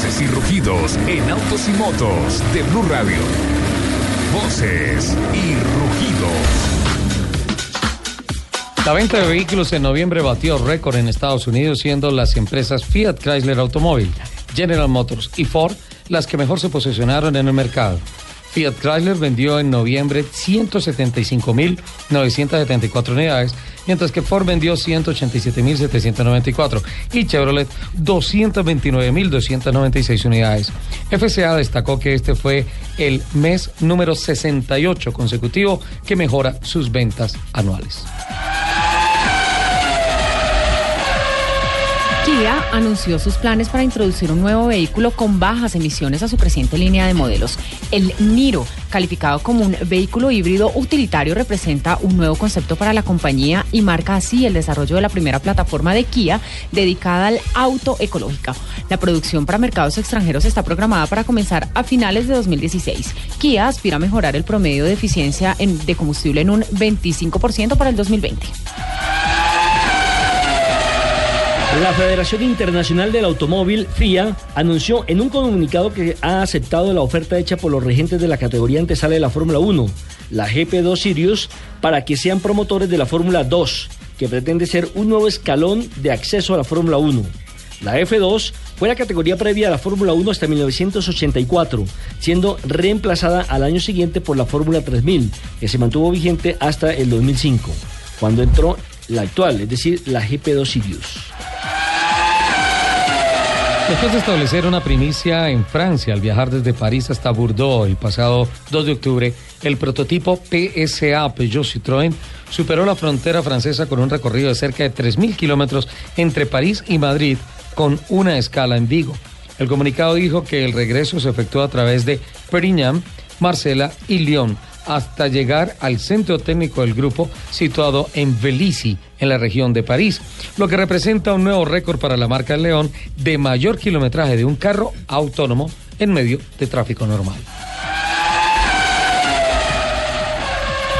Voces y rugidos en autos y motos de Blue Radio. Voces y rugidos. La venta de vehículos en noviembre batió récord en Estados Unidos, siendo las empresas Fiat Chrysler Automóvil, General Motors y Ford las que mejor se posicionaron en el mercado. Fiat Chrysler vendió en noviembre 175.974 unidades, mientras que Ford vendió 187.794 y Chevrolet 229.296 unidades. FCA destacó que este fue el mes número 68 consecutivo que mejora sus ventas anuales. Kia anunció sus planes para introducir un nuevo vehículo con bajas emisiones a su creciente línea de modelos. El Niro, calificado como un vehículo híbrido utilitario, representa un nuevo concepto para la compañía y marca así el desarrollo de la primera plataforma de Kia dedicada al auto ecológico. La producción para mercados extranjeros está programada para comenzar a finales de 2016. Kia aspira a mejorar el promedio de eficiencia en- de combustible en un 25% para el 2020. La Federación Internacional del Automóvil, FIA, anunció en un comunicado que ha aceptado la oferta hecha por los regentes de la categoría antesala de la Fórmula 1, la GP2 Sirius, para que sean promotores de la Fórmula 2, que pretende ser un nuevo escalón de acceso a la Fórmula 1. La F2 fue la categoría previa a la Fórmula 1 hasta 1984, siendo reemplazada al año siguiente por la Fórmula 3000, que se mantuvo vigente hasta el 2005, cuando entró la actual, es decir, la GP2 Sirius. Después de establecer una primicia en Francia al viajar desde París hasta Bordeaux el pasado 2 de octubre, el prototipo PSA Peugeot Citroën superó la frontera francesa con un recorrido de cerca de 3.000 kilómetros entre París y Madrid con una escala en Vigo. El comunicado dijo que el regreso se efectuó a través de Perignan, Marsella y Lyon hasta llegar al centro técnico del grupo situado en Vélizy, en la región de París, lo que representa un nuevo récord para la marca León de mayor kilometraje de un carro autónomo en medio de tráfico normal.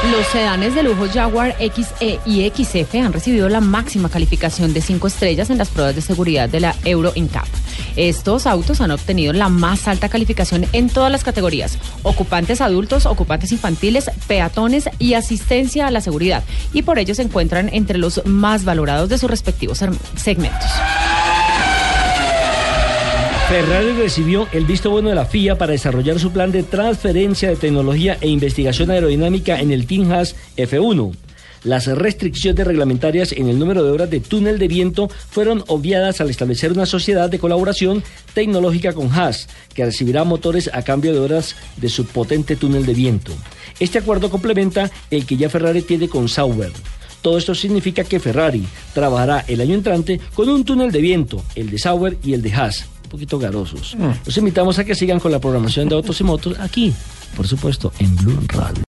Los sedanes de lujo Jaguar XE y XF han recibido la máxima calificación de 5 estrellas en las pruebas de seguridad de la Euro NCAP. Estos autos han obtenido la más alta calificación en todas las categorías: ocupantes adultos, ocupantes infantiles, peatones y asistencia a la seguridad, y por ello se encuentran entre los más valorados de sus respectivos segmentos. Ferrari recibió el visto bueno de la FIA para desarrollar su plan de transferencia de tecnología e investigación aerodinámica en el Team Haas F1. Las restricciones reglamentarias en el número de horas de túnel de viento fueron obviadas al establecer una sociedad de colaboración tecnológica con Haas, que recibirá motores a cambio de horas de su potente túnel de viento. Este acuerdo complementa el que ya Ferrari tiene con Sauber. Todo esto significa que Ferrari trabajará el año entrante con un túnel de viento, el de Sauber y el de Haas, poquito garosos. Los invitamos a que sigan con la programación de autos y motos aquí, por supuesto, en Blue Radio.